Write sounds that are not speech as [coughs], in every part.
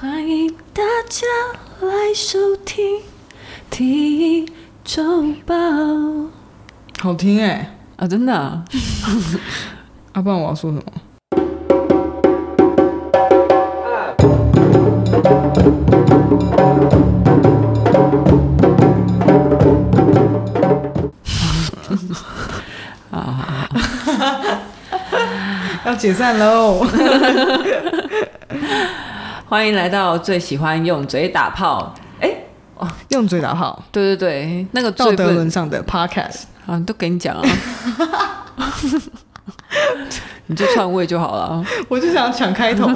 欢迎大家来收听《体液周报》。好听哎、欸！啊，真的啊！[laughs] 啊，不然我要说什么？[laughs] 啊！[laughs] 要解散喽！欢迎来到最喜欢用嘴打炮，哎、欸，哦，用嘴打炮，对对对，那个道德沦上的 podcast 啊，都给你讲啊，[laughs] 你就篡位就好了。我就想抢开头 [laughs]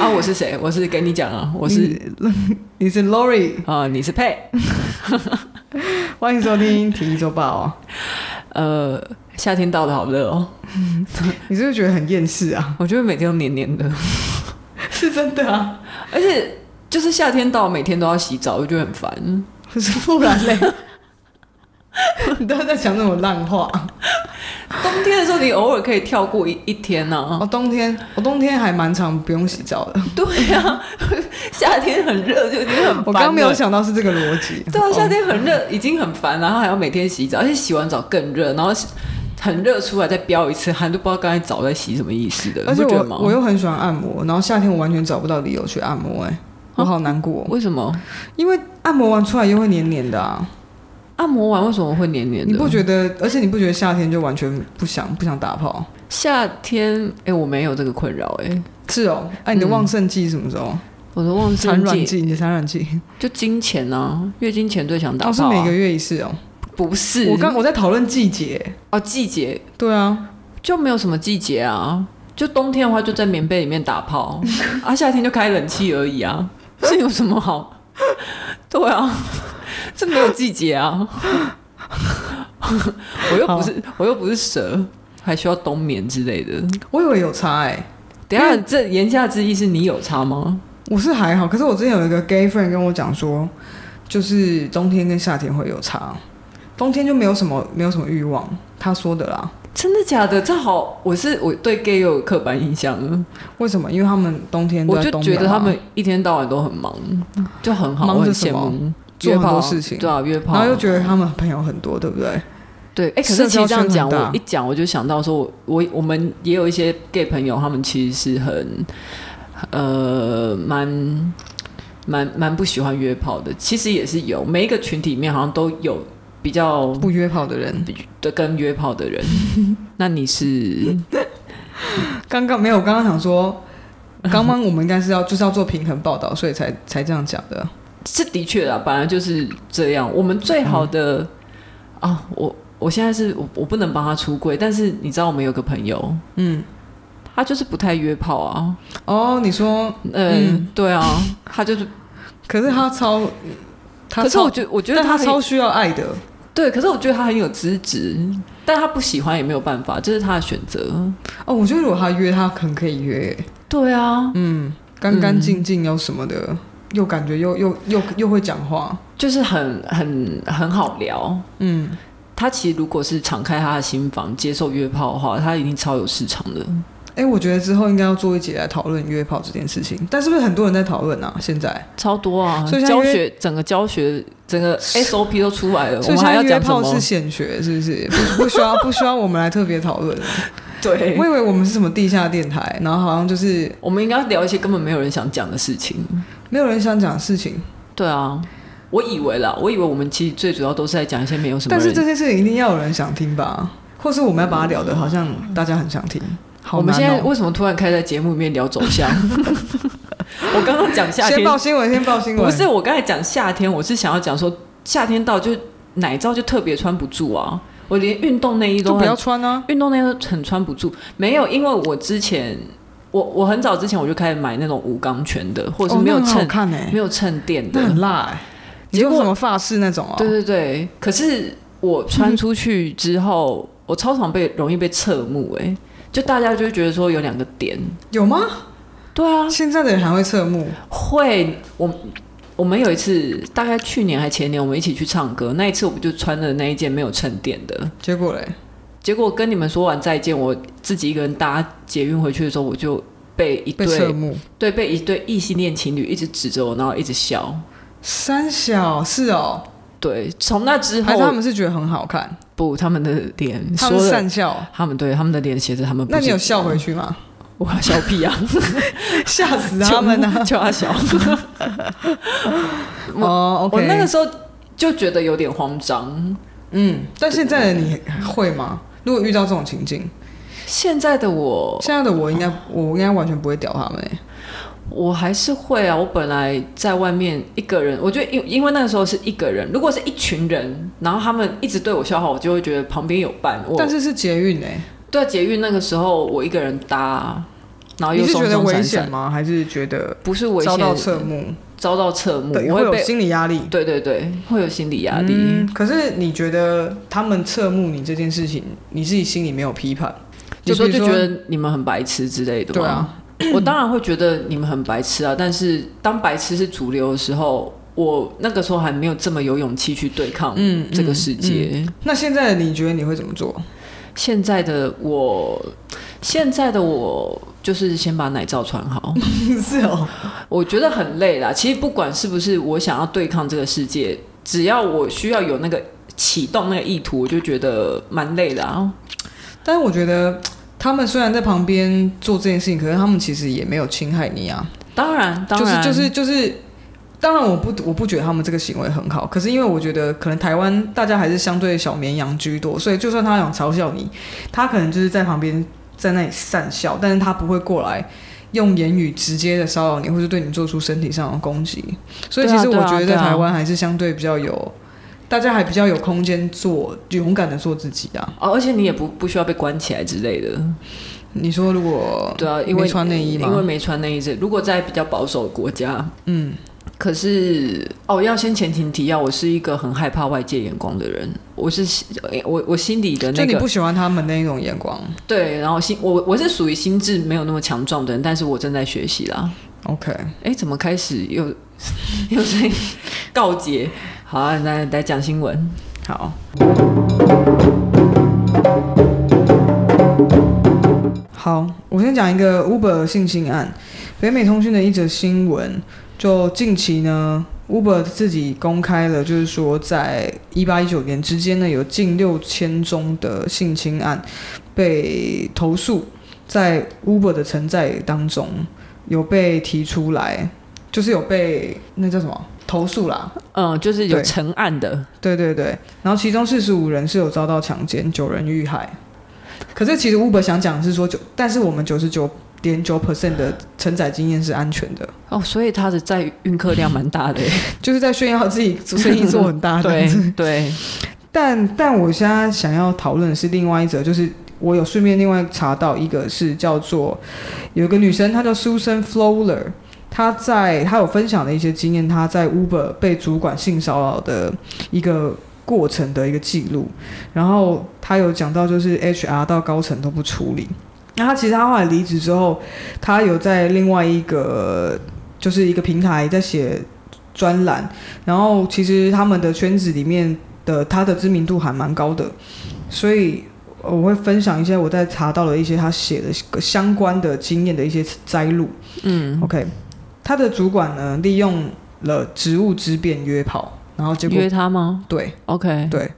啊！我是谁？我是给你讲啊！我是你，[laughs] 你是 Lori 啊，你是佩。欢迎收听体育周报哦。呃，夏天到的，好热哦。你是不是觉得很厌世啊？我觉得每天都黏黏的。[laughs] 是真的啊，而且就是夏天到，每天都要洗澡，我觉得很烦。可是不然嘞，[laughs] 你都在讲那种烂话。冬天的时候，你偶尔可以跳过一一天呢、啊。哦，冬天，我冬天还蛮常不用洗澡的。对呀、啊，[laughs] 夏天很热就已经很烦。我刚没有想到是这个逻辑。对啊，夏天很热已经很烦，然后还要每天洗澡，而且洗完澡更热，然后。很热出来再飙一次汗，都不知道刚才澡在洗什么意思的。而且我我又很喜欢按摩，然后夏天我完全找不到理由去按摩、欸，哎，我好难过、喔。为什么？因为按摩完出来又会黏黏的啊。按摩完为什么会黏黏的？你不觉得？而且你不觉得夏天就完全不想不想打泡？夏天，哎、欸，我没有这个困扰，哎，是哦。哎、啊，你的旺盛季什么时候？嗯、我的旺盛产卵季，你的产卵季就经前啊，月经前最想打泡、啊。是每个月一次哦。不是，我刚我在讨论季节。哦，季节。对啊，就没有什么季节啊，就冬天的话就在棉被里面打炮。[laughs] 啊，夏天就开冷气而已啊，这有什么好？对啊，这没有季节啊，我又不是我又不是蛇，还需要冬眠之类的，我以为有差哎、欸，等一下这言下之意是你有差吗？我是还好，可是我之前有一个 gay friend 跟我讲说，就是冬天跟夏天会有差。冬天就没有什么没有什么欲望，他说的啦。真的假的？这好，我是我对 gay 有刻板印象。为什么？因为他们冬天冬，我就觉得他们一天到晚都很忙，就很好，忙着什么？做很多事情，对啊，约炮。然后又觉得他们朋友很多，对不对？对，哎、欸，可是其实这样讲，我一讲我就想到说，我我我们也有一些 gay 朋友，他们其实是很呃蛮蛮蛮不喜欢约炮的。其实也是有，每一个群体里面好像都有。比较不约炮的人的跟约炮的人，[laughs] 那你是 [laughs] 刚刚没有？刚刚想说，刚刚我们应该是要就是要做平衡报道，所以才才这样讲的。是的确啊，本来就是这样。我们最好的啊、我我现在是我我不能帮他出柜，但是你知道我们有个朋友，嗯，他就是不太约炮啊。哦，你说，嗯，嗯对啊，[laughs] 他就是，可是他超，他超可是我觉得我觉得他超需要爱的。对，可是我觉得他很有资质，但他不喜欢也没有办法，这是他的选择。哦，我觉得如果他约，他可能可以约。对啊，嗯，干干净净又什么的，嗯、又感觉又又又又会讲话，就是很很很好聊。嗯，他其实如果是敞开他的心房接受约炮的话，他一定超有市场的。哎、欸，我觉得之后应该要做一集来讨论约炮这件事情，但是不是很多人在讨论啊？现在超多啊，所以教学整个教学整个 SOP 都出来了，所以现在约炮是显学，是不是？不不需要不需要我们来特别讨论。[laughs] 对，我以为我们是什么地下电台，然后好像就是我们应该聊一些根本没有人想讲的事情，没有人想讲的事情。对啊，我以为啦，我以为我们其实最主要都是在讲一些没有什么，但是这件事情一定要有人想听吧？或是我们要把它聊的好像大家很想听。好哦、我们现在为什么突然开在节目里面聊走向？[laughs] 我刚刚讲夏天，先报新闻，先报新闻。不是，我刚才讲夏天，我是想要讲说夏天到就奶罩就特别穿不住啊！我连运动内衣都不要穿啊，运动内衣都很穿不住。没有，因为我之前我我很早之前我就开始买那种无钢圈的，或者是没有衬、哦欸、没有衬垫的，很辣、欸。结果什么发饰那种啊？对对对。可是我穿出去之后，我超常被容易被侧目哎、欸。就大家就觉得说有两个点，有吗？对啊，现在的人还会侧目？会。我我们有一次，大概去年还前年，我们一起去唱歌，那一次我不就穿的那一件没有衬垫的？结果嘞？结果跟你们说完再见，我自己一个人搭捷运回去的时候，我就被一对侧目，对，被一对异性恋情侣一直指着我，然后一直笑。三小是哦，对，从那之后，还是他们是觉得很好看？不，他们的脸，他们善笑，他们对他们的脸写着他们。那你有笑回去吗？我笑屁啊！[laughs] 吓死他们了，啊，叫他笑。[laughs] 哦，我那个时候就觉得有点慌张。嗯，但现在的你会吗？如果遇到这种情境，现在的我，现在的我应该，我应该完全不会屌他们。我还是会啊！我本来在外面一个人，我觉得因因为那个时候是一个人，如果是一群人，然后他们一直对我笑话，我就会觉得旁边有伴。但是是捷运哎，对，捷运那个时候我一个人搭，然后又松松散散，你是觉得危险吗？还是觉得不是危险？遭到侧目，遭到侧目，我会有心理压力。对对对，会有心理压力。嗯，可是你觉得他们侧目你这件事情，你自己心里没有批判，就说就觉得你们很白痴之类的吗？对啊。我当然会觉得你们很白痴啊，但是当白痴是主流的时候，我那个时候还没有这么有勇气去对抗这个世界。嗯嗯嗯、那现在的你觉得你会怎么做？现在的我，现在的我就是先把奶罩穿好。[laughs] 是哦，[laughs] 我觉得很累啦。其实不管是不是我想要对抗这个世界，只要我需要有那个启动那个意图，我就觉得蛮累的啊。但是我觉得。他们虽然在旁边做这件事情，可是他们其实也没有侵害你啊。当然，当然，就是就是就是，当然我不我不觉得他们这个行为很好。可是因为我觉得可能台湾大家还是相对小绵羊居多，所以就算他想嘲笑你，他可能就是在旁边在那里讪笑，但是他不会过来用言语直接的骚扰你，或者对你做出身体上的攻击。所以其实我觉得在台湾还是相对比较有。大家还比较有空间做，勇敢的做自己啊！哦，而且你也不不需要被关起来之类的。你说如果对啊，因为没穿内衣嘛，因为没穿内衣这，如果在比较保守的国家，嗯，可是哦，要先前情提要，我是一个很害怕外界眼光的人。我是我我心里的那个，就你不喜欢他们那种眼光。对，然后心我我是属于心智没有那么强壮的人，但是我正在学习啦。OK，哎，怎么开始又 [laughs] 又在告解？好啊，来来讲新闻。好，好，我先讲一个 Uber 性侵案。北美通讯的一则新闻，就近期呢，Uber 自己公开了，就是说，在一八一九年之间呢，有近六千宗的性侵案被投诉，在 Uber 的存在当中有被提出来，就是有被那叫什么？投诉啦，嗯，就是有成案的，对，对对。对，然后其中四十五人是有遭到强奸，九人遇害。可是其实 Uber 想讲的是说九，但是我们九十九点九 percent 的承载经验是安全的。哦，所以它的载运客量蛮大的，[laughs] 就是在炫耀自己生意做很大的，对 [laughs] 对。但但我现在想要讨论的是另外一则，就是我有顺便另外查到一个是叫做有一个女生，她叫 Susan Fowler。他在他有分享的一些经验，他在 Uber 被主管性骚扰的一个过程的一个记录，然后他有讲到就是 HR 到高层都不处理。那他其实他后来离职之后，他有在另外一个就是一个平台在写专栏，然后其实他们的圈子里面的他的知名度还蛮高的，所以我会分享一些我在查到的一些他写的相关的经验的一些摘录。嗯，OK。他的主管呢，利用了职务之便约跑，然后结果约他吗？对，OK，对。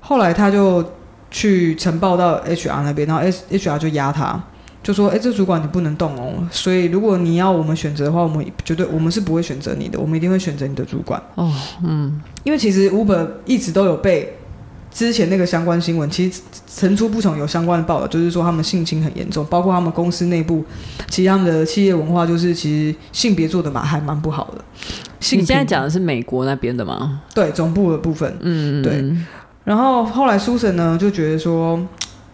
后来他就去呈报到 HR 那边，然后 HR 就压他，就说：“哎，这主管你不能动哦。所以如果你要我们选择的话，我们绝对我们是不会选择你的，我们一定会选择你的主管。”哦，嗯，因为其实 Uber 一直都有被。之前那个相关新闻，其实层出不穷，有相关的报道，就是说他们性侵很严重，包括他们公司内部，其实他们的企业文化就是其实性别做的嘛还蛮不好的。你现在讲的是美国那边的吗？对，总部的部分。嗯，对。然后后来苏神呢就觉得说，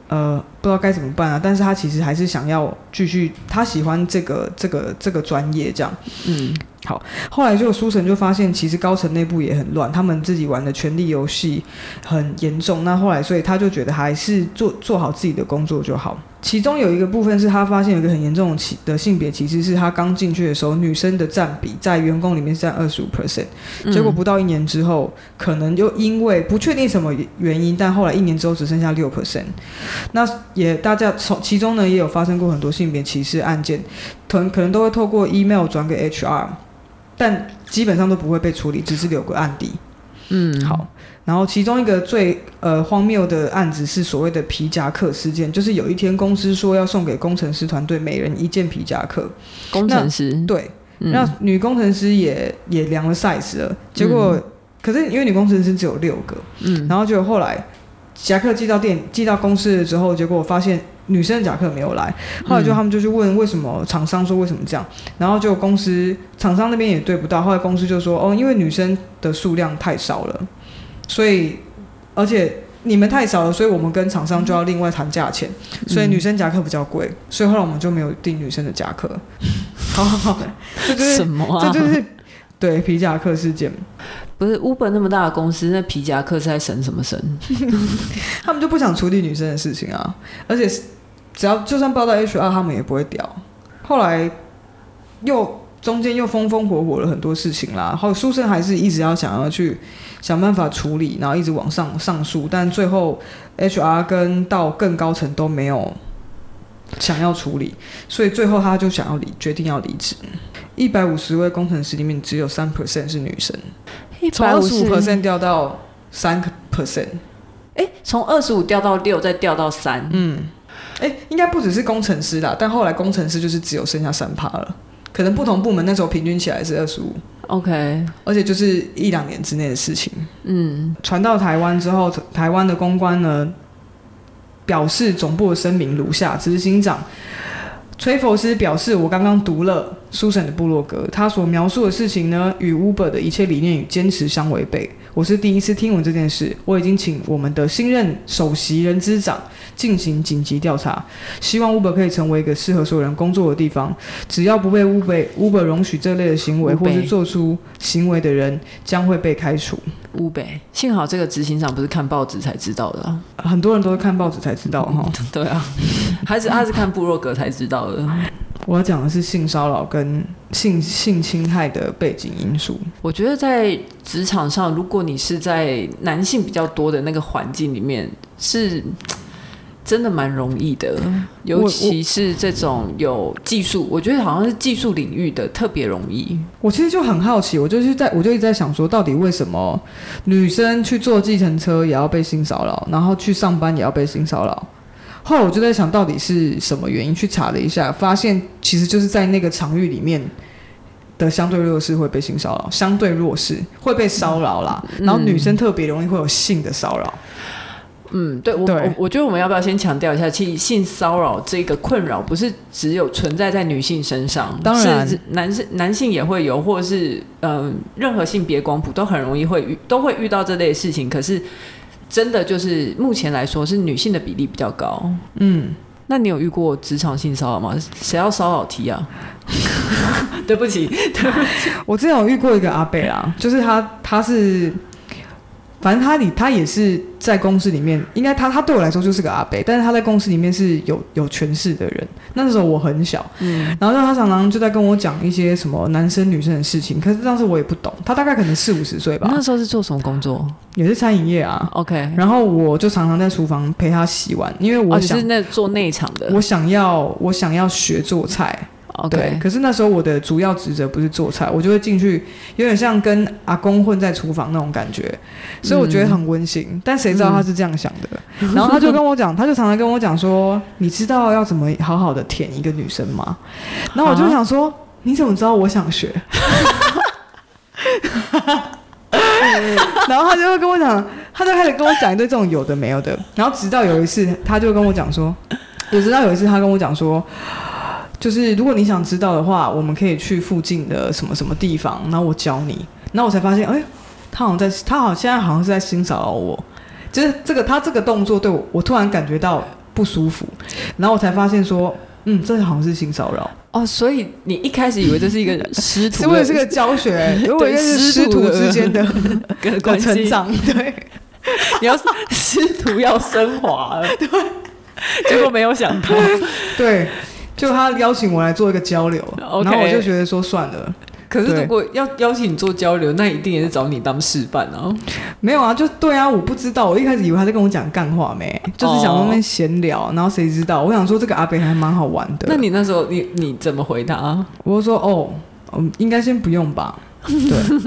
呃，不知道该怎么办啊，但是他其实还是想要继续，他喜欢这个这个这个专业这样。嗯。好，后来就书神就发现，其实高层内部也很乱，他们自己玩的权力游戏很严重。那后来，所以他就觉得还是做做好自己的工作就好。其中有一个部分是他发现有一个很严重的歧的性别歧视，是他刚进去的时候，女生的占比在员工里面是占二十五 percent，结果不到一年之后，可能就因为不确定什么原因，但后来一年之后只剩下六 percent。那也大家从其中呢也有发生过很多性别歧视案件，可能可能都会透过 email 转给 HR。但基本上都不会被处理，只是留个案底。嗯，好。然后其中一个最呃荒谬的案子是所谓的皮夹克事件，就是有一天公司说要送给工程师团队每人一件皮夹克。工程师对，嗯、那女工程师也也量了 size 了，结果、嗯、可是因为女工程师只有六个，嗯，然后就后来夹克寄到店寄到公司了之后，结果我发现。女生的夹克没有来，后来就他们就去问为什么，厂商说为什么这样，然后就公司厂商那边也对不到，后来公司就说哦，因为女生的数量太少了，所以而且你们太少了，所以我们跟厂商就要另外谈价钱，所以女生夹克比较贵，所以后来我们就没有订女生的夹克。[laughs] 好好好，这就是什么啊？这就是对皮夹克事件。不是 Uber 那么大的公司，那皮夹克是在省什么省？[laughs] 他们就不想处理女生的事情啊，而且。只要就算报到 HR，他们也不会屌。后来又中间又风风火火了很多事情啦，后书生还是一直要想要去想办法处理，然后一直往上上诉，但最后 HR 跟到更高层都没有想要处理，所以最后他就想要离，决定要离职。一百五十位工程师里面只有三 percent 是女生，从二十五 percent 掉到三 percent，哎，从二十五掉到六，再掉到三，嗯。哎，应该不只是工程师啦，但后来工程师就是只有剩下三趴了，可能不同部门那时候平均起来是二十五，OK，而且就是一两年之内的事情。嗯，传到台湾之后，台湾的公关呢表示总部的声明如下：执行长崔佛斯表示，我刚刚读了书神的部落格，他所描述的事情呢，与 Uber 的一切理念与坚持相违背。我是第一次听闻这件事，我已经请我们的新任首席人资长。进行紧急调查，希望 Uber 可以成为一个适合所有人工作的地方。只要不被 Uber Uber 容许这类的行为，或是做出行为的人，将会被开除。Uber，幸好这个执行长不是看报纸才知道的，很多人都是看报纸才知道哈。[laughs] 对啊，还是他是看部落格才知道的。我要讲的是性骚扰跟性性侵害的背景因素。我觉得在职场上，如果你是在男性比较多的那个环境里面，是。真的蛮容易的，尤其是这种有技术，我，觉得好像是技术领域的特别容易。我其实就很好奇，我就是在我就一直在想说，到底为什么女生去坐计程车也要被性骚扰，然后去上班也要被性骚扰？后来我就在想到底是什么原因，去查了一下，发现其实就是在那个场域里面的相对弱势会被性骚扰，相对弱势会被骚扰啦，然后女生特别容易会有性的骚扰。嗯，对，我对我我觉得我们要不要先强调一下，其实性骚扰这个困扰不是只有存在在女性身上，当然是男性男性也会有，或者是嗯、呃，任何性别光谱都很容易会遇都会遇到这类事情。可是真的就是目前来说是女性的比例比较高。嗯，那你有遇过职场性骚扰吗？谁要骚扰提啊？[laughs] 对不起，对不起，我之前有遇过一个阿贝啊，就是他他是。反正他里他也是在公司里面，应该他他对我来说就是个阿伯，但是他在公司里面是有有权势的人。那时候我很小，嗯，然后他常常就在跟我讲一些什么男生女生的事情，可是当时我也不懂。他大概可能四五十岁吧。那时候是做什么工作？也是餐饮业啊。OK。然后我就常常在厨房陪他洗碗，因为我想、哦、是那做内场的。我想要我想要学做菜。对，可是那时候我的主要职责不是做菜，我就会进去，有点像跟阿公混在厨房那种感觉，所以我觉得很温馨。嗯、但谁知道他是这样想的？嗯、然后他就跟我讲，他就常常跟我讲说：“你知道要怎么好好的舔一个女生吗？”然后我就想说：“啊、你怎么知道我想学？” [laughs] 然后他就会跟我讲，他就开始跟我讲一堆这种有的没有的。然后直到有一次，他就跟我讲说，我知道有一次他跟我讲说。就是如果你想知道的话，我们可以去附近的什么什么地方，然后我教你。然后我才发现，哎，他好像在，他好像现在好像是在性骚扰我。就是这个他这个动作对我，我突然感觉到不舒服。然后我才发现说，嗯，这好像是性骚扰哦。所以你一开始以为这是一个 [laughs] 师徒，是为了这个教学，[laughs] 因为是师徒之间的的成长。对，[laughs] 你要师徒要升华了，对，结果没有想到，对，就他邀请我来做一个交流.然后我就觉得说算了。可是如果要邀请你做交流，那一定也是找你当示范啊。没有啊，就对啊，我不知道，我一开始以为他在跟我讲干话没，就是想在那边闲聊，哦，然后谁知道？我想说这个阿北还蛮好玩的。那你那时候你你怎么回答？我就说哦，嗯，应该先不用吧。[laughs] 对，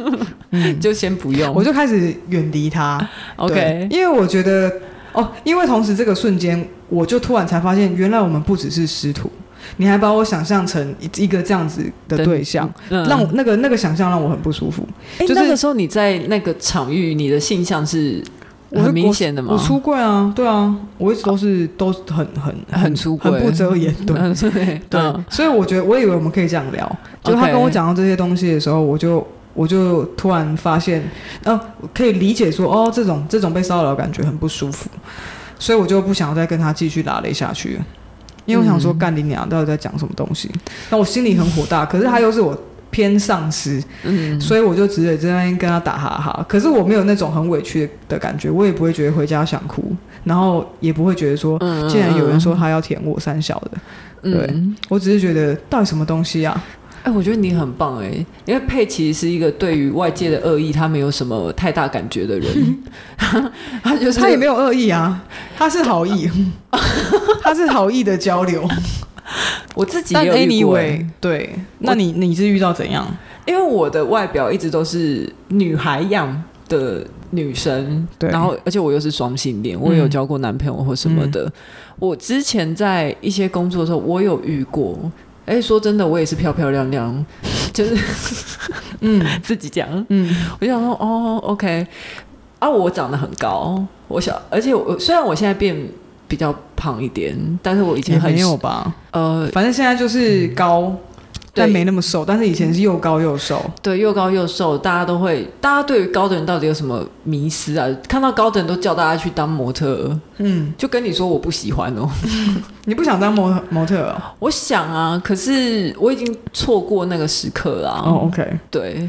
嗯，就先不用。我就开始远离他。OK，因为我觉得哦，因为同时这个瞬间，我就突然才发现，原来我们不只是师徒。你还把我想象成一个这样子的对象，嗯、让我那个那个想象让我很不舒服。哎、欸，就是那个时候你在那个场域，你的性向是很明显的吗？我，我出柜啊，对啊，我一直都是都很很很出柜，很不遮掩，对、嗯、对，对、嗯。所以我觉得，我以为我们可以这样聊。就他跟我讲到这些东西的时候，我就我就突然发现，呃，可以理解说，哦，这种这种被骚扰的感觉很不舒服，所以我就不想要再跟他继续拉雷下去。因为我想说，干你娘，到底在讲什么东西？那我心里很火大，可是他又是我偏上司，嗯，所以我就直接在那边跟他打哈哈。可是我没有那种很委屈的感觉，我也不会觉得回家想哭，然后也不会觉得说，既然有人说他要舔我三小的，对，我只是觉得到底什么东西啊？哎、欸，我觉得你很棒哎、欸，因为佩奇是一个对于外界的恶意他没有什么太大感觉的人，[laughs] 他就是他也没有恶意啊，他是好意，[laughs] 他是好意的交流。我自己也有遇过、欸，对，那你你是遇到怎样？因为我的外表一直都是女孩样的女生，对，然后而且我又是双性恋，我也有交过男朋友或什么的。嗯、我之前在一些工作的时候，我有遇过。哎、欸，说真的，我也是漂漂亮亮，就是，[laughs] 嗯，[laughs] 自己讲，嗯，我就想说，哦，OK，啊，我长得很高，我小，而且我虽然我现在变比较胖一点，但是我以前很没有吧，呃，反正现在就是高。嗯但没那么瘦，但是以前是又高又瘦。对，又高又瘦，大家都会，大家对于高的人到底有什么迷思啊？看到高的人都叫大家去当模特，嗯，就跟你说我不喜欢哦，[laughs] 你不想当模模特哦？我想啊，可是我已经错过那个时刻了。哦，OK，对。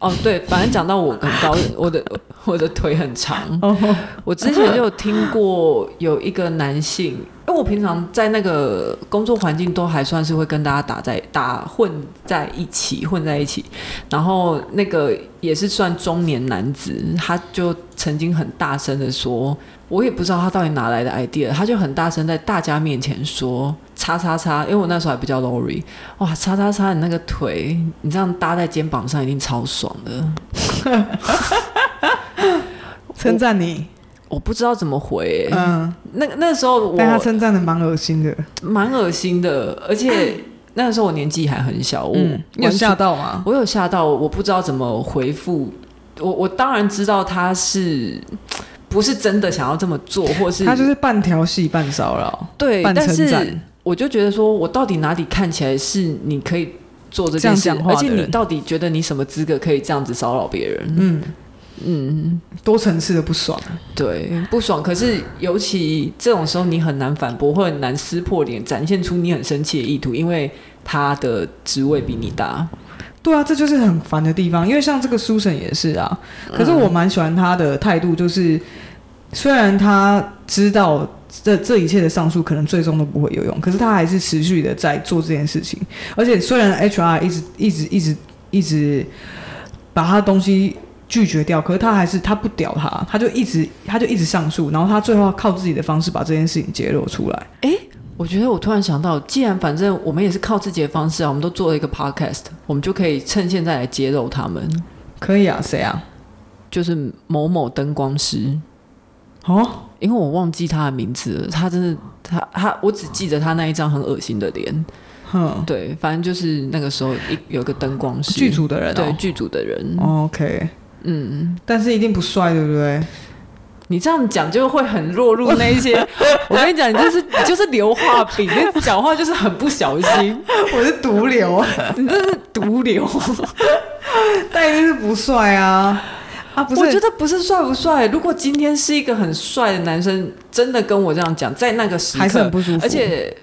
哦，对，反正讲到我很高，[laughs] 我的我的腿很长。Oh. 我之前就有听过有一个男性，因为我平常在那个工作环境都还算是会跟大家打在打混在一起，混在一起。然后那个也是算中年男子，他就曾经很大声的说。我也不知道他到底哪来的 idea，他就很大声在大家面前说“叉叉叉”，因为我那时候还不叫 Lori，哇，“叉叉叉”，你那个腿，你这样搭在肩膀上一定超爽的，[laughs] 称赞你。我，我不知道怎么回、欸，嗯，那那时候我但他称赞的蛮恶心的，蛮恶心的，而且 [coughs] 那个时候我年纪还很小，嗯、你有吓到吗？我有吓到，我不知道怎么回复，我我当然知道他是。不是真的想要这么做，或是他就是半调戏半骚扰，对，但是我就觉得说，我到底哪里看起来是你可以做这件事，而且你到底觉得你什么资格可以这样子骚扰别人？嗯嗯，多层次的不爽，对，不爽。可是尤其这种时候，你很难反驳，或很难撕破脸，展现出你很生气的意图，因为他的职位比你大。对啊，这就是很烦的地方。因为像这个 Susan 也是啊，可是我蛮喜欢他的态度，就是虽然他知道这这一切的上诉可能最终都不会有用，可是他还是持续的在做这件事情。而且虽然 HR 一直一直一直一直把他的东西拒绝掉，可是他还是他不屌他，他就一直他就一直上诉，然后他最后靠自己的方式把这件事情揭露出来。诶。我觉得我突然想到，既然反正我们也是靠自己的方式啊，我们都做了一个 podcast，我们就可以趁现在来揭露他们。可以啊，谁啊？就是某某灯光师。哦，因为我忘记他的名字了，他真的，他他，我只记得他那一张很恶心的脸。哼，对，反正就是那个时候一有个灯光师，剧组的人，哦，对，剧组的人。OK，嗯，但是一定不帅，对不对？你这样讲就会很落入那一些，[laughs] 我跟你讲，你就是你就是流化饼，你讲话就是很不小心。[laughs] 我是毒瘤，[laughs] 你这是毒瘤，但一定是不帅啊！啊，不是，我觉得不是帅不帅。如果今天是一个很帅的男生，真的跟我这样讲，在那个时刻，还是很不舒服，而且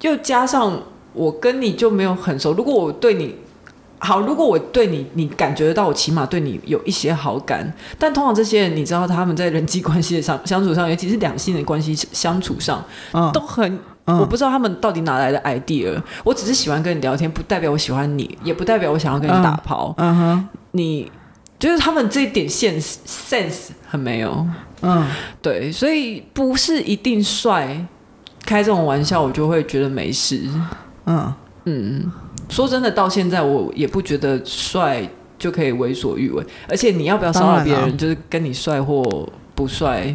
又加上我跟你就没有很熟。如果我对你好，如果我对你，你感觉得到我起码对你有一些好感。但通常这些人，你知道他们在人际关系上相处上，尤其是两性的关系相处上，嗯、都很。嗯、我不知道他们到底哪来的 idea。我只是喜欢跟你聊天，不代表我喜欢你，也不代表我想要跟你打炮。嗯哼，你就是他们这一点 sense sense 很没有。嗯，对，所以不是一定帅，开这种玩笑我就会觉得没事。嗯嗯，说真的，到现在我也不觉得帅就可以为所欲为。而且你要不要骚扰别人，就是跟你帅或不帅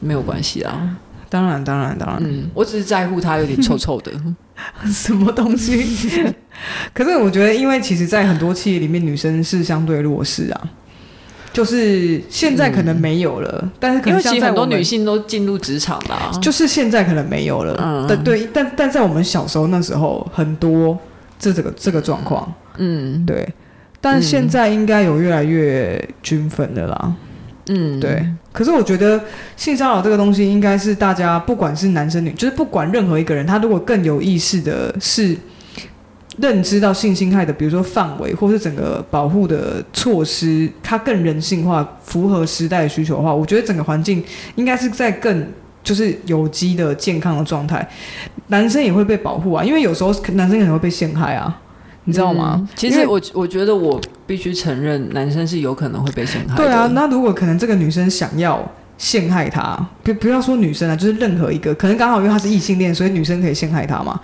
没有关系啊。当然，当然，当然。嗯，我只是在乎他有点臭臭的，[laughs] 什么东西？[laughs] 可是我觉得，因为其实，在很多企业里面，女生是相对弱势啊。就是现在可能没有了，嗯、但是可能像因为其实很多女性都进入职场了，就是现在可能没有了。嗯，对对，但但在我们小时候那时候，很多这这个这个状况。嗯，对。但现在应该有越来越均分的啦。嗯，对。可是我觉得性骚扰这个东西，应该是大家不管是男生女，就是不管任何一个人，他如果更有意识的是认知到性侵害的，比如说范围或是整个保护的措施，它更人性化，符合时代的需求的话，我觉得整个环境应该是在更就是有机的健康的状态，男生也会被保护啊，因为有时候男生可能会被陷害啊。你知道吗？嗯、其实我我觉得我必须承认，男生是有可能会被陷害的。对啊，那如果可能，这个女生想要陷害他，不不要说女生啊，就是任何一个，可能刚好因为他是异性恋，所以女生可以陷害他嘛，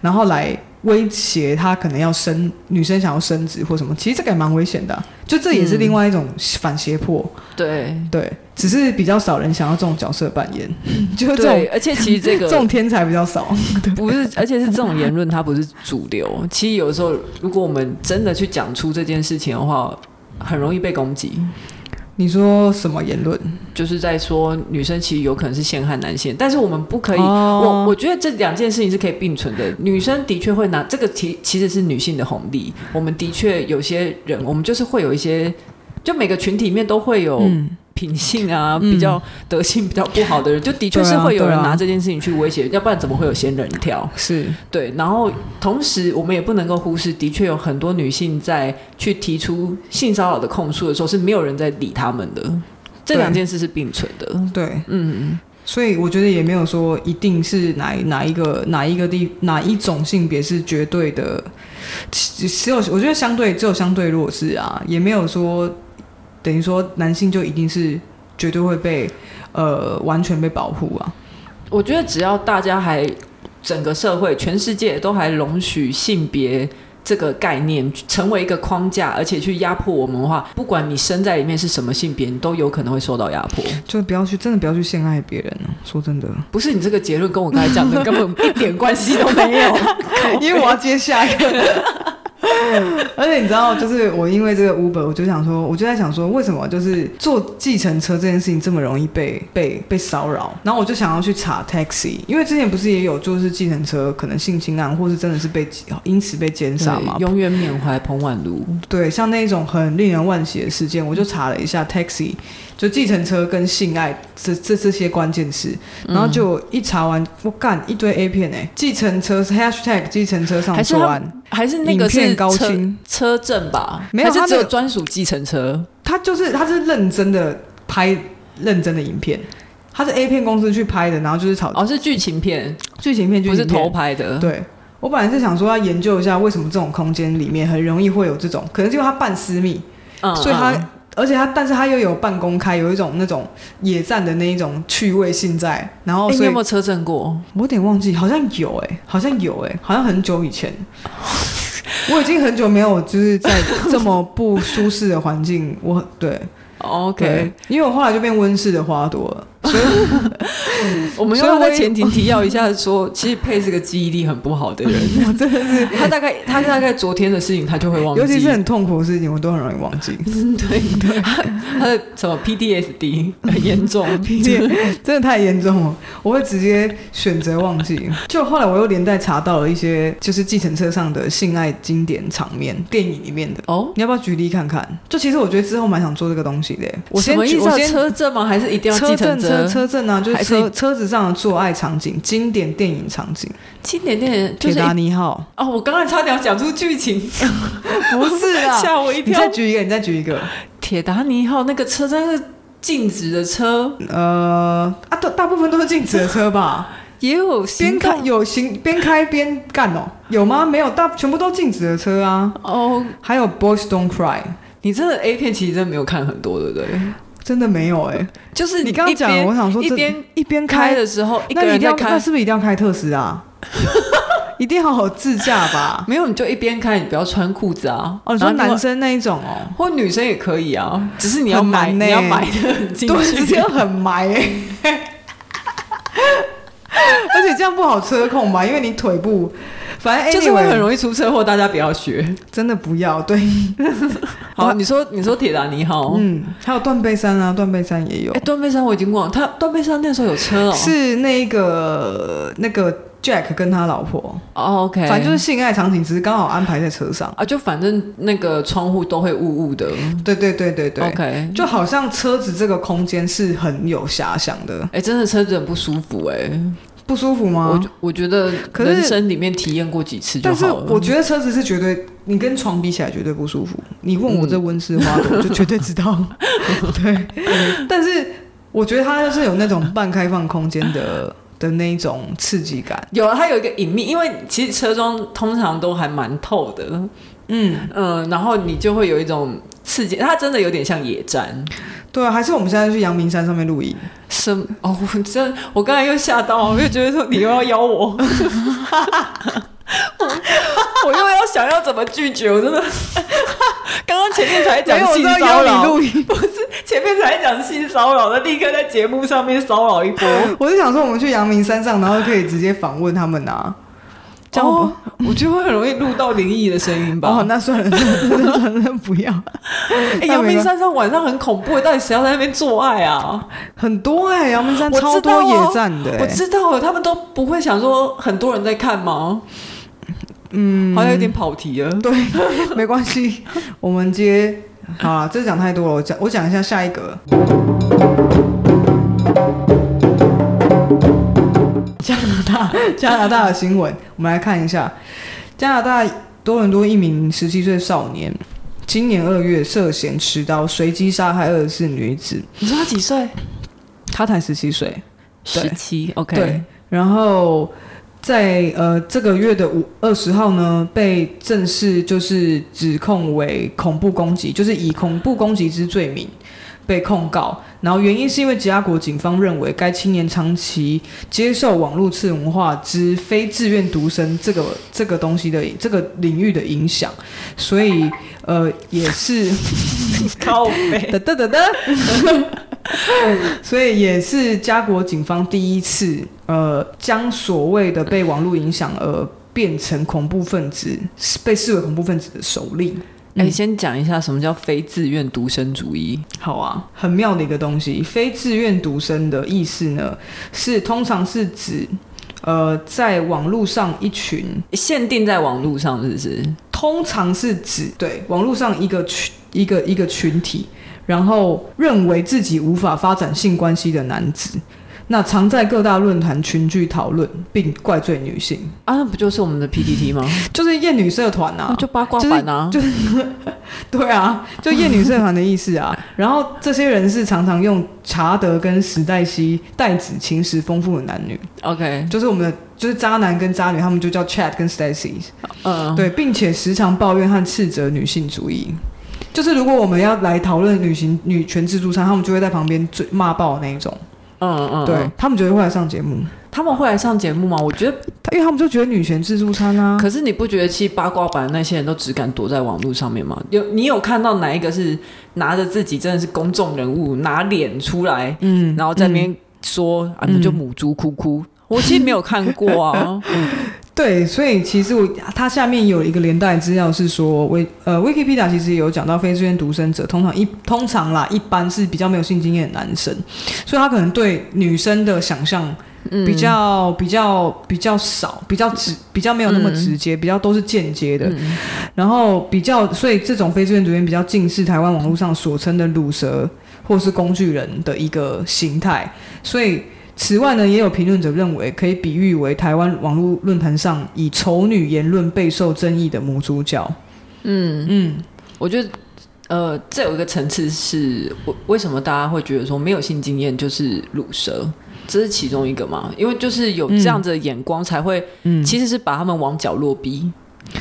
然后来。威胁他可能要生女生想要生殖或什么，其实这个也蛮危险的，啊，就这也是另外一种反胁迫。嗯、对对，只是比较少人想要这种角色扮演，[laughs] 就是这种，而且其实这个 [laughs] 这种天才比较少，[laughs] 不是，而且是这种言论它不是主流。其实有时候如果我们真的去讲出这件事情的话，很容易被攻击。你说什么言论？就是在说女生其实有可能是陷害男性，但是我们不可以。Oh. 我我觉得这两件事情是可以并存的。女生的确会拿这个，其其实是女性的红利。我们的确有些人，我们就是会有一些，就每个群体里面都会有。嗯品性啊，比较德性比较不好的人，嗯、就的确是会有人拿这件事情去威胁，要不然怎么会有仙人跳？是对。然后同时，我们也不能够忽视，的确有很多女性在去提出性骚扰的控诉的时候，是没有人在理他们的。这两件事是并存的。对，嗯。所以我觉得也没有说一定是哪哪一个哪一个地哪一种性别是绝对的，只有我觉得相对只有相对弱势啊，也没有说。等于说，男性就一定是绝对会被呃完全被保护啊？我觉得只要大家还整个社会、全世界都还容许性别这个概念成为一个框架，而且去压迫我们的话，不管你生在里面是什么性别，你都有可能会受到压迫。就不要去，真的不要去陷害别人。说真的，不是你这个结论跟我刚才讲的根本一点关系都没有，[laughs] 因为我要接下一个。[laughs] 而且你知道，就是我因为这个 Uber，我就想说，我就在想说，为什么就是坐计程车这件事情这么容易被被被骚扰？然后我就想要去查 taxi，因为之前不是也有就是计程车可能性侵案，或是真的是被因此被奸杀嘛？永远缅怀彭婉如。对，像那一种很令人惋惜的事件，我就查了一下 taxi。就计程车跟性爱这这这些关键词，然后就一查完，我干一堆 A 片哎，计程车 hashtag 计程车上作案，还是那个是高清车证吧？没有，它只有专属计程车。他就是他是认真的拍认真的影片，他是 A 片公司去拍的，然后就是炒哦是剧情片，剧情片就不是偷拍的。对，我本来是想说要研究一下为什么这种空间里面很容易会有这种，可能是因为它半私密，嗯，所以他。而且他，但是他又有半公开，有一种那种野战的那一种趣味性在。然后，欸、你有没有车震过？我有点忘记，好像有哎、欸，好像有哎、欸，好像很久以前。[laughs] 我已经很久没有就是在这么不舒适的环境，我对。[laughs] OK，因为我后来就变温室的花朵了。[laughs] 所以，[laughs] 我们要在前提提要一下说，其实佩是个记忆力很不好的人。[laughs] 我真的是，他大概他大概昨天的事情他就会忘记，尤其是很痛苦的事情，我都很容易忘记。对对，他的什么 PTSD 很严重真的太严重了，我会直接选择忘记。就后来我又连带查到了一些，就是计程车上的性爱经典场面，电影里面的哦，你要不要举例看看？就其实我觉得之后蛮想做这个东西的。我先我先车震吗？还是一定要计程车？车车震啊，就是车车子上的做爱场景，经典电影场景，经典电影《铁达尼号》哦，我刚才差点讲出剧情，[laughs] 不是啊，[laughs] 吓我一跳。你再举一个，你再举一个，《铁达尼号》那个车真是静止的车，呃啊，大大部分都是静止的车吧？[laughs] 也有边开有行边开边干哦，有吗？没有，大全部都静止的车啊。哦，还有《Boys Don't Cry》，你这个 A 片其实真的没有看很多，对不对？真的没有哎、欸，就是你刚刚讲，我想说一边一边开的时候，那一定要那是不是一定要开特斯啊？[laughs] 一定要好好自驾吧？没有，你就一边开，你不要穿裤子啊。哦，你说男生那一种哦，或女生也可以啊，只是你要买，欸、你要买的很精对，直接很埋。[laughs] 而且这样不好车控吧？因为你腿部。反正就是会很容易出车祸，大家不要学，真的不要。对，[laughs] 好，你说你说铁达尼号，嗯，还有断背山啊，断背山也有。哎，断背山我已经忘了，他断背山那时候有车哦，是那个那个 Jack 跟他老婆。Oh, OK，反正就是性爱场景，只是刚好安排在车上啊，就反正那个窗户都会雾雾的。对对对对对，OK，就好像车子这个空间是很有遐想的。哎，真的车子很不舒服哎。不舒服吗？我我觉得，人生里面体验过几次就好了。但是我觉得车子是绝对，你跟床比起来绝对不舒服。你问我这温室花朵，我就绝对知道。[laughs] 对，但是我觉得它就是有那种半开放空间的的那一种刺激感。有，它有一个隐秘，因为其实车窗通常都还蛮透的。嗯嗯，然后你就会有一种刺激，它真的有点像野战。对啊，还是我们现在去阳明山上面露营？什？哦，我真，我刚才又吓到，我又觉得说你又要邀我，[laughs] 我，我又要想要怎么拒绝？我真的，刚刚前面才讲性骚扰，[laughs] 不是前面才讲性骚扰，那立刻在节目上面骚扰一波。我就想说，我们去阳明山上，然后可以直接访问他们啊。这样我 [laughs] 我觉得会很容易录到灵异的声音吧。哦，那算了，算了，不要。哎，阳明山上晚上很恐怖，到底谁要在那边做爱啊？很多哎，阳明山超多野战的。我知道，他们都不会想说很多人在看吗？嗯，好像有点跑题了。[laughs] 对，没关系，我们接。好了，这讲太多了，我讲我讲一下下一个。加拿大，加拿大的新闻，我们来看一下。加拿大多伦多一名十七岁少年，今年二月涉嫌持刀随机杀害二十四女子。你说他几岁？他才十七岁，十七。OK。对，然后在呃这个月的五二十号呢，被正式就是指控为恐怖攻击，就是以恐怖攻击之罪名。被控告，然后原因是因为吉拉国警方认为该青年长期接受网络次文化之非自愿独身这个这个东西的这个领域的影响，所以呃也是 [laughs] 靠 [laughs] [laughs] 所以也是加国警方第一次呃将所谓的被网络影响而变成恐怖分子被视为恐怖分子的首例。哎，先讲一下什么叫非自愿独身主义。好啊，很妙的一个东西。非自愿独身的意思呢，是通常是指，呃，在网络上一群限定在网络上，是不是？通常是指对网络上一个群一个一个群体，然后认为自己无法发展性关系的男子。那常在各大论坛群聚讨论，并怪罪女性啊，那不就是我们的 [laughs] PPT 吗？就是厌女社团啊，就八卦版啊，就是，就是、对啊，就厌女社团的意思啊。然后这些人是常常用查德跟史黛西代指情史丰富的男女。OK，就是我们的就是渣男跟渣女，他们就叫 Chad 跟 Stacy。嗯，对，并且时常抱怨和斥责女性主义。就是如果我们要来讨论女性女权自助餐，他们就会在旁边嘴骂爆那一种。嗯嗯，对他们觉得会来上节目，他们会来上节目吗？我觉得，因为他们就觉得女权自助餐啊。可是你不觉得，其实八卦版那些人都只敢躲在网络上面吗？有你有看到哪一个是拿着自己真的是公众人物拿脸出来，嗯，然后在那边说、嗯、啊，你就母猪哭哭、嗯？我其实没有看过啊。[laughs] 对，所以其实我它下面有一个连带资料是说，维呃，Wikipedia 其实也有讲到非自愿独生者通常一通常啦，一般是比较没有性经验的男生，所以他可能对女生的想象嗯、比较比较比较少，比较直，比较没有那么直接，嗯、比较都是间接的。嗯、然后比较，所以这种非自愿独生比较近似台湾网络上所称的乳蛇或是工具人的一个形态。所以此外呢，也有评论者认为，可以比喻为台湾网络论坛上以丑女言论备受争议的母主角。嗯嗯，我觉得。呃，这有一个层次是，为为什么大家会觉得说没有性经验就是乳蛇，这是其中一个嘛？因为就是有这样子的眼光，才会，嗯，其实是把他们往角落逼，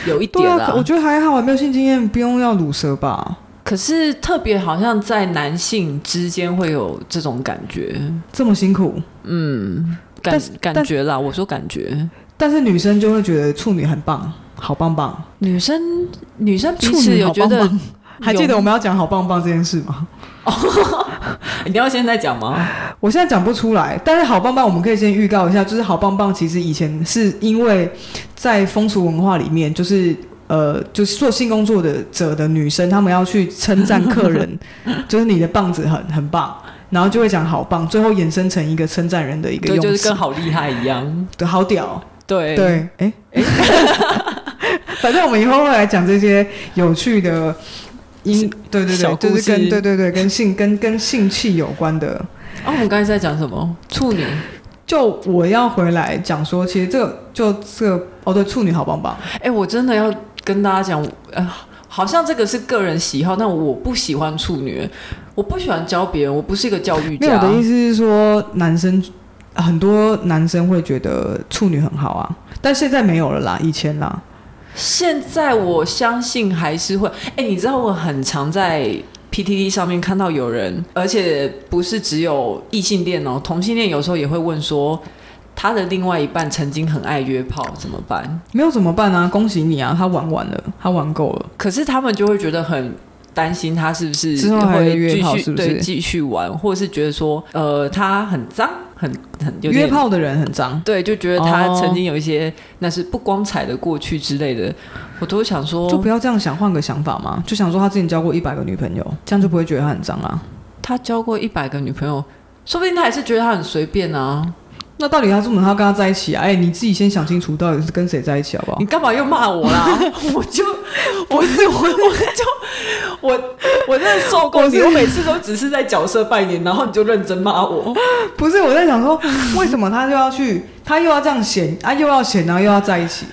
有一点啦。啊、我觉得还好，没有性经验不用要乳蛇吧？可是特别好像在男性之间会有这种感觉，这么辛苦，嗯，感感觉啦，我说感觉，但是女生就会觉得处女很棒，好棒棒。女生女生彼此有觉得。还记得我们要讲好棒棒这件事吗？[laughs] 你要现在讲吗？我现在讲不出来，但是好棒棒我们可以先预告一下，就是好棒棒其实以前是因为在风俗文化里面，就是呃，就是做性工作的者的女生，她们要去称赞客人，[laughs] 就是你的棒子很很棒，然后就会讲好棒，最后衍生成一个称赞人的一个用词，就是跟好厉害一样，对，好屌，对对，哎哎，[laughs] 反正我们以后会来讲这些有趣的。因对对对，就是跟对对对跟性跟跟性器有关的。哦，我们刚才在讲什么？处女。就我要回来讲说，其实这个就这个哦，对，处女好棒棒。哎，我真的要跟大家讲，呃，好像这个是个人喜好，但我不喜欢处女，我不喜欢教别人，我不是一个教育家。没有，我的意思是说，男生很多男生会觉得处女很好啊，但现在没有了啦，以前啦。现在我相信还是会，哎，你知道我很常在 PTT 上面看到有人，而且不是只有异性恋哦，同性恋有时候也会问说，他的另外一半曾经很爱约炮，怎么办？没有怎么办啊？恭喜你啊，他玩完了，他玩够了。可是他们就会觉得很。担心他是不是之后会继续对继续玩，或者是觉得说，呃，他很脏，很很有约炮的人很脏，对，就觉得他曾经有一些那是不光彩的过去之类的，哦、我都想说，就不要这样想，换个想法嘛，就想说他之前交过一百个女朋友，这样就不会觉得他很脏啊。他交过一百个女朋友，说不定他还是觉得他很随便啊。那到底他怎么他跟他在一起啊？哎、欸，你自己先想清楚，到底是跟谁在一起好不好？你干嘛又骂我啦？[laughs] 我就我是我我就我我真的受够你，我每次都只是在角色扮演，然后你就认真骂我。不是我在想说，为什么他又要去，他又要这样嫌啊，又要嫌，然后又要在一起，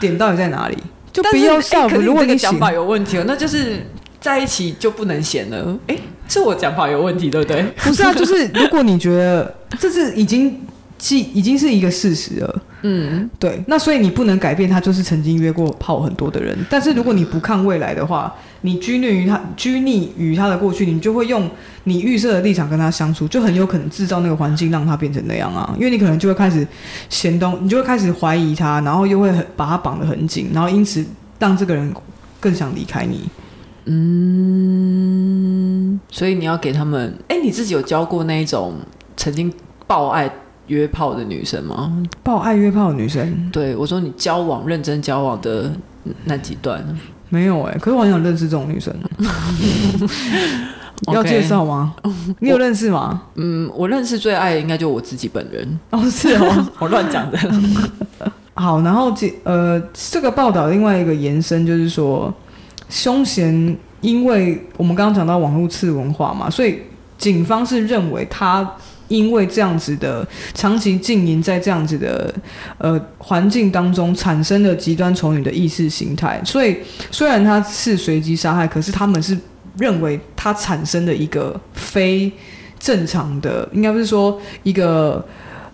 点到底在哪里？就不要笑。欸、如果你想法有问题，那就是在一起就不能嫌了。哎、欸，是我讲法有问题，对不对？不是啊，就是如果你觉得这是已经。既已经是一个事实了，嗯，对，那所以你不能改变他就是曾经约过炮很多的人，但是如果你不看未来的话，你拘泥于他，拘泥于他的过去，你就会用你预设的立场跟他相处，就很有可能制造那个环境让他变成那样啊，因为你可能就会开始嫌东，你就会开始怀疑他，然后又会很把他绑得很紧，然后因此让这个人更想离开你，嗯，所以你要给他们，哎，你自己有教过那一种曾经爆爱约炮的女生吗？爆爱约炮的女生？对，我说你交往认真交往的那几段没有哎、欸，可是我很想认识这种女生，[laughs] 要介绍吗？你有认识吗？嗯，我认识最爱的应该就我自己本人哦，是哦，[laughs] 我乱讲的。[laughs] 好，然后这呃，这个报道另外一个延伸就是说，凶嫌因为我们刚刚讲到网络次文化嘛，所以警方是认为他。因为这样子的长期经营在这样子的呃环境当中，产生的极端仇女的意识形态。所以虽然他是随机杀害，可是他们是认为他产生的一个非正常的，应该不是说一个。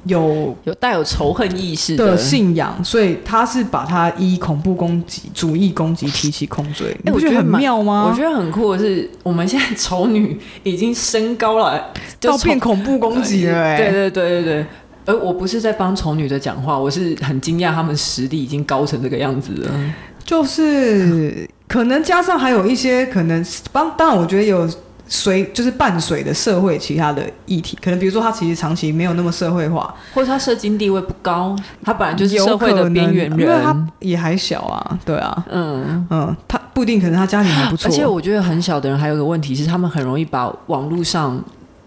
有有带有仇恨意识的，信仰，所以他是把他以恐怖攻击、主义攻击提起控罪。你不觉得很妙吗？我觉得很酷的是，我们现在丑女已经升高了，到变恐怖攻击了。对对对对对，而我不是在帮丑女的讲话，我是很惊讶他们实力已经高成这个样子了。就是可能加上还有一些可能帮，当然我觉得有。随就是伴随的社会其他的议题，可能比如说他其实长期没有那么社会化，或者他社经地位不高，他本来就是社会的边缘人，因为他也还小啊，对啊，嗯嗯，他不一定，可能他家庭还不错。而且我觉得很小的人还有个问题是，他们很容易把网络上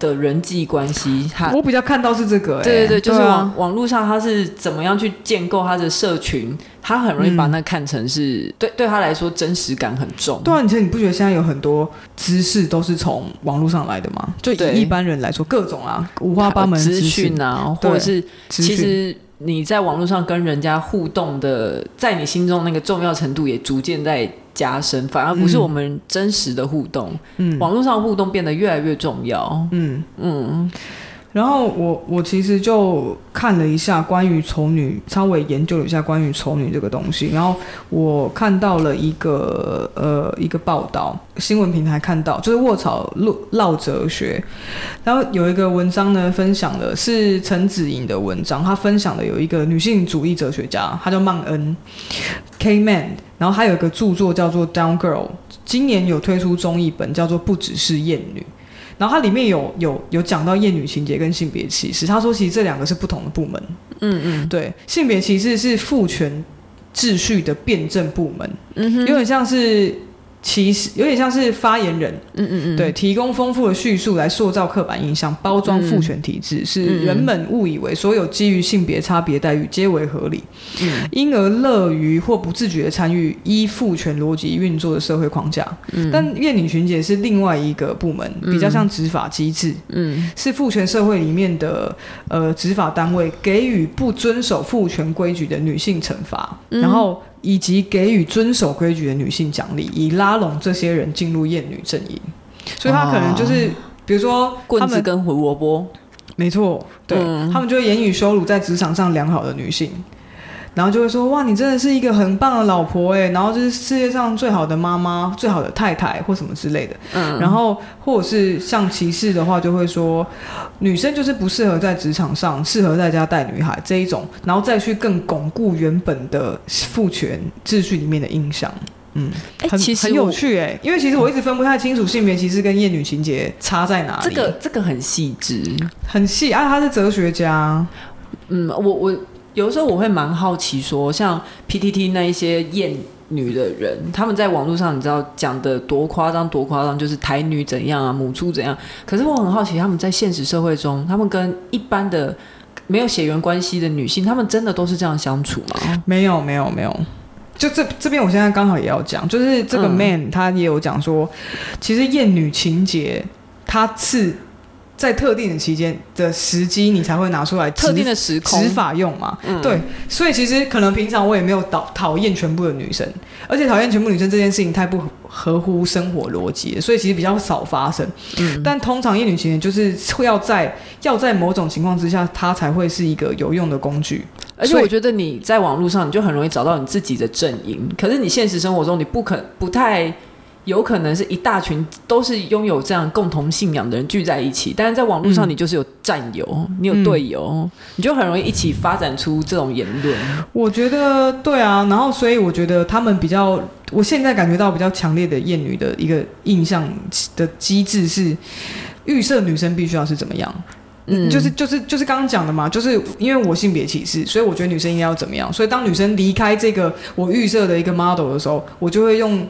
的人际关系，他我比较看到是这个、欸，对对对，就是网、啊、网络上他是怎么样去建构他的社群，他很容易把那看成是、嗯、对对他来说真实感很重。对啊，你其实你不觉得现在有很多知识都是从网络上来的吗？就以一般人来说，各种啊五花八门资讯啊，或者是其实。你在网络上跟人家互动的，在你心中那个重要程度也逐渐在加深，反而不是我们真实的互动。嗯，网络上互动变得越来越重要。嗯嗯。然后我我其实就看了一下关于丑女，稍微研究了一下关于丑女这个东西。然后我看到了一个呃一个报道，新闻平台看到就是卧槽烙哲学。然后有一个文章呢，分享的是陈子颖的文章，他分享的有一个女性主义哲学家，她叫曼恩 K Man。然后还有一个著作叫做 Down Girl，今年有推出中译本，叫做不只是厌女。然后它里面有有有讲到厌女情节跟性别歧视，他说其实这两个是不同的部门。嗯嗯，对，性别歧视是父权秩序的辩证部门，嗯哼，有点像是。其实有点像是发言人，嗯嗯嗯，对，提供丰富的叙述来塑造刻板印象，包装父权体制，嗯、使人们误以为所有基于性别差别待遇皆为合理，嗯，因而乐于或不自觉的参与依父权逻辑运作的社会框架。嗯，但厌女群结是另外一个部门，比较像执法机制，嗯，是父权社会里面的呃执法单位给予不遵守父权规矩的女性惩罚，嗯、然后。以及给予遵守规矩的女性奖励，以拉拢这些人进入厌女阵营。所以他可能就是，哦、比如说棍子跟胡萝卜，没错，对、嗯、他们就会言语羞辱在职场上良好的女性。然后就会说哇，你真的是一个很棒的老婆哎，然后就是世界上最好的妈妈、最好的太太或什么之类的。嗯。然后或者是像歧视的话，就会说女生就是不适合在职场上，适合在家带女孩这一种，然后再去更巩固原本的父权秩序里面的印象。嗯，很其实很有趣哎，因为其实我一直分不太清楚性别歧视跟厌女情节差在哪里。这个这个很细致，很细啊，他是哲学家。嗯，我我。有的时候我会蛮好奇，说像 PTT 那一些厌女的人，他们在网络上你知道讲的多夸张多夸张，就是台女怎样啊，母猪怎样。可是我很好奇，他们在现实社会中，他们跟一般的没有血缘关系的女性，他们真的都是这样相处吗？没有，没有，没有。就这这边，我现在刚好也要讲，就是这个 man 他也有讲说，其实厌女情节，他是。在特定的期间的时机，你才会拿出来特定的时空执法用嘛？嗯、对，所以其实可能平常我也没有讨讨厌全部的女生，而且讨厌全部女生这件事情太不合乎生活逻辑，所以其实比较少发生。嗯，但通常厌女情人就是会要在要在某种情况之下，它才会是一个有用的工具。而且我觉得你在网络上，你就很容易找到你自己的阵营，可是你现实生活中，你不可不太。有可能是一大群都是拥有这样共同信仰的人聚在一起，但是在网络上你就是有战友，嗯、你有队友，嗯、你就很容易一起发展出这种言论。我觉得对啊，然后所以我觉得他们比较，我现在感觉到比较强烈的厌女的一个印象的机制是预设女生必须要是怎么样，嗯，就是就是就是刚刚讲的嘛，就是因为我性别歧视，所以我觉得女生应该要怎么样，所以当女生离开这个我预设的一个 model 的时候，我就会用。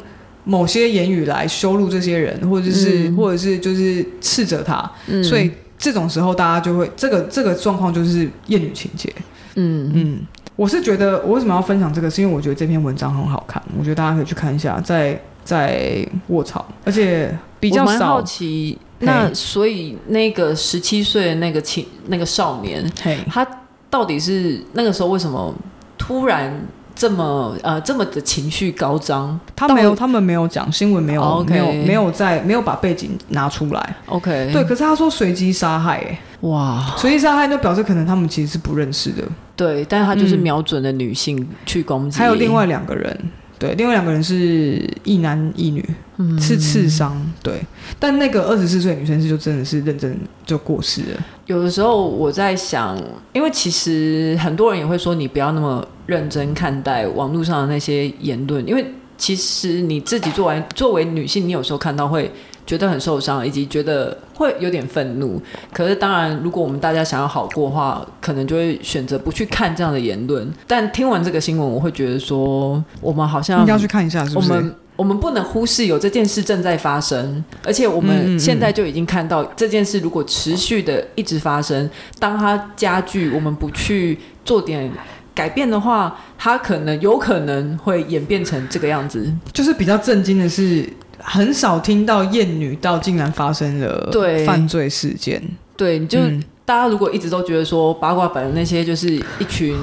某些言语来羞辱这些人，或者是，嗯、或者是就是斥责他，嗯、所以这种时候大家就会这个这个状况就是厌女情节。嗯嗯，我是觉得我为什么要分享这个，是因为我觉得这篇文章很好看，我觉得大家可以去看一下，在在卧槽，而且比较少。好奇，那所以那个十七岁的那个青那个少年，嘿他到底是那个时候为什么突然？这么呃，这么的情绪高涨，他没有，他们没有讲新闻，没有.没有，没有在，没有把背景拿出来。OK，对，可是他说随机杀害，欸，哇，随机杀害，那表示可能他们其实是不认识的。对，但是他就是瞄准了女性去攻击，还有另外两个人。对，另外两个人是一男一女，嗯、是刺伤。对，但那个二十四岁女生是就真的是认真就过世了。有的时候我在想，因为其实很多人也会说，你不要那么认真看待网络上的那些言论，因为其实你自己作为作为女性，你有时候看到会。觉得很受伤，以及觉得会有点愤怒。可是，当然，如果我们大家想要好过的话，可能就会选择不去看这样的言论。但听完这个新闻，我会觉得说，我们好像应该要去看一下是不是？我们我们不能忽视有这件事正在发生，而且我们现在就已经看到这件事如果持续的一直发生，当它加剧，我们不去做点改变的话，它可能有可能会演变成这个样子。就是比较震惊的是，很少听到厌女到竟然发生了对犯罪事件。对，对，就、嗯、大家如果一直都觉得说八卦版的那些就是一群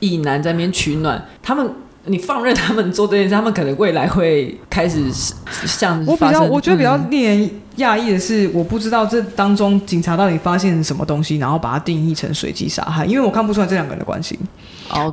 异男在那边取暖，他们。你放任他们做这件事，他们可能未来会开始像我比较，我觉得比较令人讶异的是，我不知道这当中警察到底发现什么东西，然后把它定义成随机杀害，因为我看不出来这两个人的关系。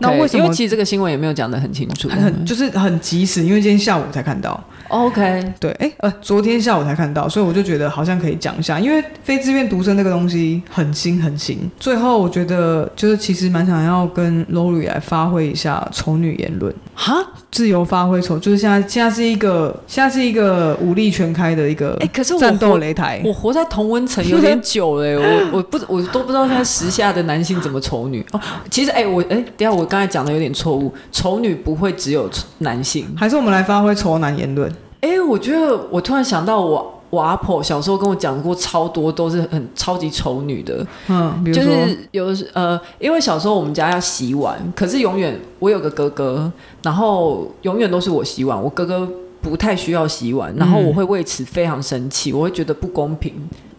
那为什么？因为其实这个新闻也没有讲得很清楚，很就是很及时，因为今天下午才看到。OK，对，哎、欸，呃，昨天下午才看到，所以我就觉得好像可以讲一下，因为非自愿独身这个东西很新很新。最后，我觉得就是其实蛮想要跟 Lori 来发挥一下丑女言论，哈，自由发挥丑，就是现在现在是一个现在是一个武力全开的一个，哎，可是战斗擂台，我活在同温层有点久了，我我不我都不知道现在时下的男性怎么丑女哦。其实，哎，我哎，等下我刚才讲的有点错误，丑女不会只有男性，还是我们来发挥丑男言论。哎、欸，我觉得我突然想到我，我我阿婆小时候跟我讲过超多都是很超级丑女的，嗯，就是有呃，因为小时候我们家要洗碗，可是永远我有个哥哥，然后永远都是我洗碗，我哥哥不太需要洗碗，然后我会为此非常生气，我会觉得不公平，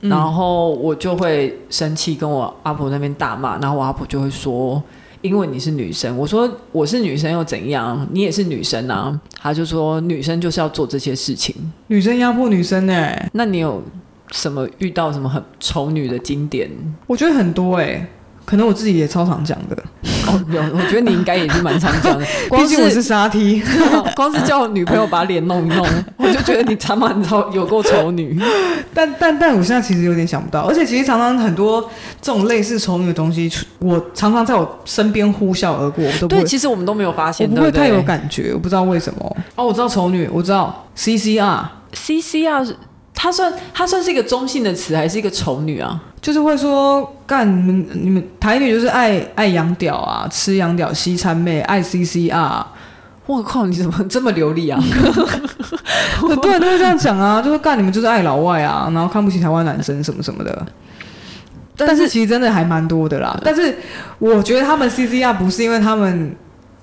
嗯、然后我就会生气跟我阿婆那边大骂，然后我阿婆就会说。因为你是女生，我说我是女生又怎样？你也是女生啊。他就说女生就是要做这些事情，女生压迫女生呢、欸。那你有什么遇到什么很丑女的经典？我觉得很多哎、欸。可能我自己也超常讲的哦，有，我觉得你应该也是蛮常讲的。[laughs] 毕竟我是沙 T，[laughs] 光是叫我女朋友把脸弄一弄，我就觉得你常常超有够丑女。[laughs] 但但但我现在其实有点想不到，而且其实常常很多这种类似丑女的东西，我常常在我身边呼啸而过。对，其实我们都没有发现，我不会太有感觉，我不知道为什么。哦，我知道丑女，我知道 CCR，CCR。她算她算是一个中性的词，还是一个丑女啊？就是会说干你们你们台女就是爱爱洋屌啊，吃洋屌西餐妹爱 CCR。我靠，你怎么这么流利啊？[laughs] 很多人都会这样讲啊，就是干你们就是爱老外啊，然后看不起台湾男生什么什么的。但是，但是其实真的还蛮多的啦。但是我觉得他们 CCR 不是因为他们。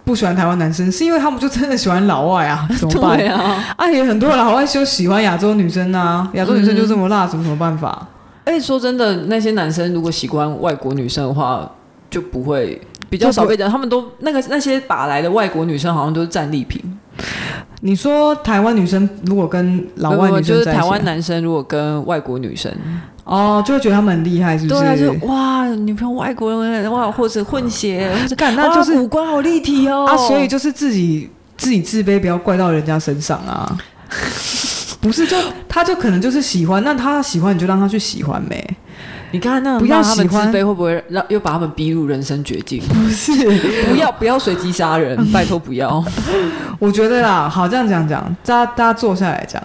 不喜欢台湾男生，是因为他们就真的喜欢老外啊？[laughs] 怎么办呀啊？啊，有很多老外就喜欢亚洲女生啊，亚洲女生就这么辣，什么什么办法？哎、嗯，说真的，那些男生如果喜欢外国女生的话，就不会比较少被讲。他们都那个那些把来的外国女生，好像都是战利品。你说台湾女生如果跟老外女生，就是台湾男生如果跟外国女生。哦，就会觉得他们很厉害，是不是？对啊，就哇，女朋友外国人哇，或者混血，或者干，那就是五官好立体哦。啊，所以就是自己自己自卑，不要怪到人家身上啊。[laughs] 不是，就他就可能就是喜欢，那他喜欢你就让他去喜欢呗。你看那不要他们自卑，会不会让又把他们逼入人生绝境？[laughs] 不是，不要不要随机杀人，拜托不要。[laughs] 我觉得啦，好这样讲讲，大家大家坐下来讲。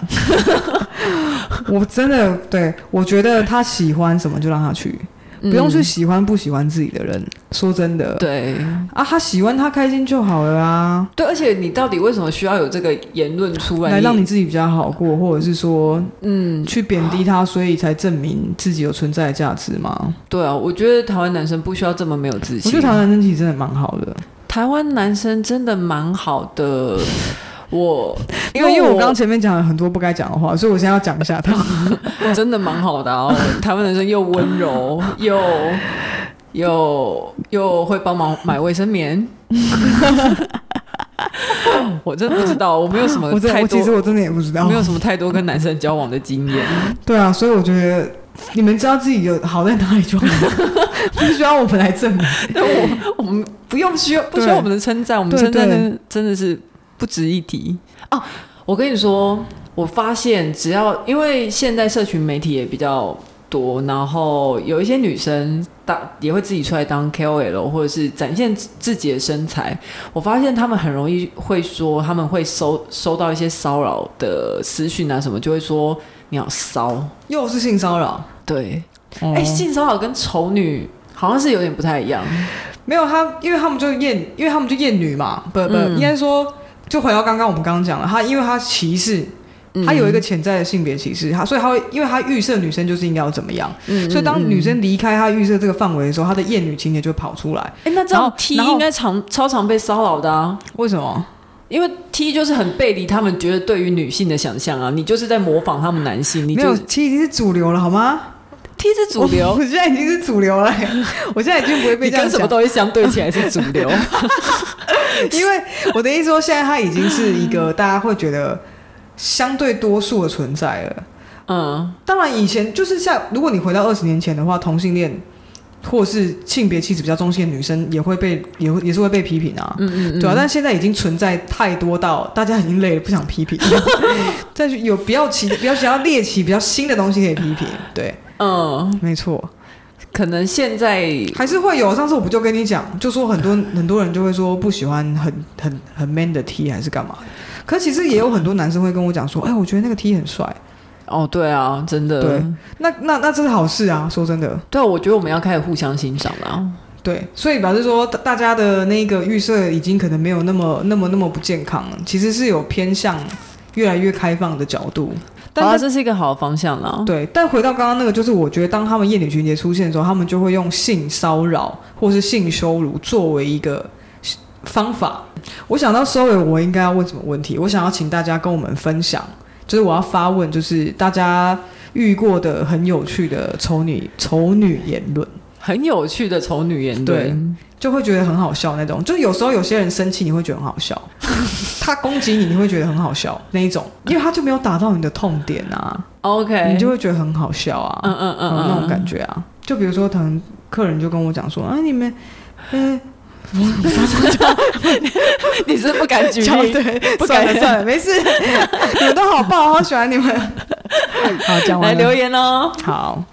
[laughs] 我真的对，我觉得他喜欢什么就让他去，嗯、不用去喜欢不喜欢自己的人。说真的，对啊，他喜欢他开心就好了啊。对，而且你到底为什么需要有这个言论出来，来让你自己比较好过，或者是说，嗯，去贬低他，所以才证明自己有存在的价值吗？对啊，我觉得台湾男生不需要这么没有自信。我觉得台湾男生其实真的蛮好的，台湾男生真的蛮好的。我因为因为我刚刚前面讲了很多不该讲的话，所以我现在要讲一下他，[laughs] 真的蛮好的啊！台湾男生又温柔，[laughs] 又又又会帮忙买卫生棉。[laughs] 我真的不知道，我没有什么太多，其实我真的也不知道，没有什么太多跟男生交往的经验。对啊，所以我觉得你们知道自己有好在哪里就好，不需要我们来证明。但我我们不用需要不需要我们的称赞，我们称赞真的是。不值一提哦！我跟你说，我发现只要因为现在社群媒体也比较多，然后有一些女生当也会自己出来当 KOL，或者是展现自己的身材。我发现他们很容易会说，他们会收收到一些骚扰的私讯啊什么，就会说你好骚，又是性骚扰。对，哎、嗯，性骚扰跟丑女好像是有点不太一样。没有他，因为他们就厌，因为他们就厌女嘛，不不，嗯、应该说。就回到刚刚我们刚刚讲了，他因为他歧视。他有一个潜在的性别歧视，他所以他会，因为他预设女生就是应该要怎么样，嗯、所以当女生离开他预设这个范围的时候，他的厌女情节就会跑出来。哎、欸，那这样 T 应该常超常被骚扰的啊？为什么？因为 T 就是很背离他们觉得对于女性的想象啊，你就是在模仿他们男性，你就没有 T 已经是主流了好吗？T 是主流，[laughs] 我现在已经是主流了，[laughs] 我现在已经不会被这样跟什么东西相对起来是主流，[laughs] 因为我的意思说，现在他已经是一个大家会觉得。相对多数的存在了，嗯，当然以前就是像如果你回到二十年前的话，同性恋或是性别气质比较中性的女生也会被也会也是会被批评啊，嗯嗯，对啊，但现在已经存在太多到大家已经累了，不想批评，但是有比较奇比较想要猎奇比较新的东西可以批评，对，嗯，没错，可能现在还是会有。上次我不就跟你讲，就说很多很多人就会说不喜欢很很很 man 的 T 还是干嘛的。可其实也有很多男生会跟我讲说，哎，我觉得那个 T 很帅。哦，对啊，真的。对，那那那这是好事啊，说真的。对，我觉得我们要开始互相欣赏了。对，所以表示说，大家的那个预设已经可能没有那么那么那么不健康了，其实是有偏向越来越开放的角度。但是好，这是一个好的方向了。对，但回到刚刚那个，就是我觉得当他们厌女情节出现的时候，他们就会用性骚扰或是性羞辱作为一个方法。我想到收尾，我应该要问什么问题？我想要请大家跟我们分享，就是我要发问，就是大家遇过的很有趣的丑女丑女言论，很有趣的丑女言论，对，就会觉得很好笑那种。就有时候有些人生气，你会觉得很好笑；[laughs] 他攻击你，你会觉得很好笑那一种，因为他就没有打到你的痛点啊。OK，你就会觉得很好笑啊。嗯嗯嗯，那种感觉啊。就比如说，可能客人就跟我讲说：“啊，你们，嗯、欸。”你你是不敢举例，[laughs] 对，不敢算了，算了，没事，[laughs] 你们都好棒，好喜欢你们。好，讲完来留言哦。好，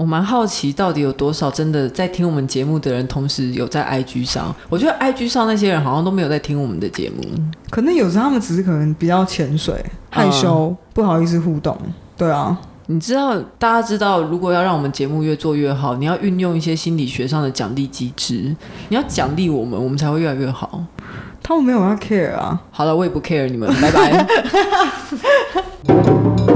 我蛮好奇，到底有多少真的在听我们节目的人，同时有在 IG 上？我觉得 IG 上那些人好像都没有在听我们的节目，可能有时候他们只是可能比较潜水、害羞，嗯、不好意思互动。对啊。你知道，大家知道，如果要让我们节目越做越好，你要运用一些心理学上的奖励机制，你要奖励我们，我们才会越来越好。他们没有要 care 啊。好了，我也不 care 你们，拜拜。[laughs]